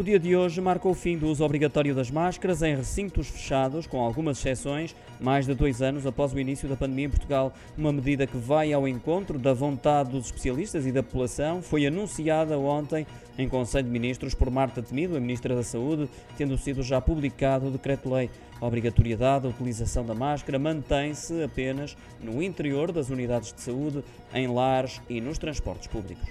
O dia de hoje marca o fim do uso obrigatório das máscaras em recintos fechados, com algumas exceções, mais de dois anos após o início da pandemia em Portugal. Uma medida que vai ao encontro da vontade dos especialistas e da população foi anunciada ontem em Conselho de Ministros por Marta Temido, a Ministra da Saúde, tendo sido já publicado o decreto-lei. A obrigatoriedade da utilização da máscara mantém-se apenas no interior das unidades de saúde, em lares e nos transportes públicos.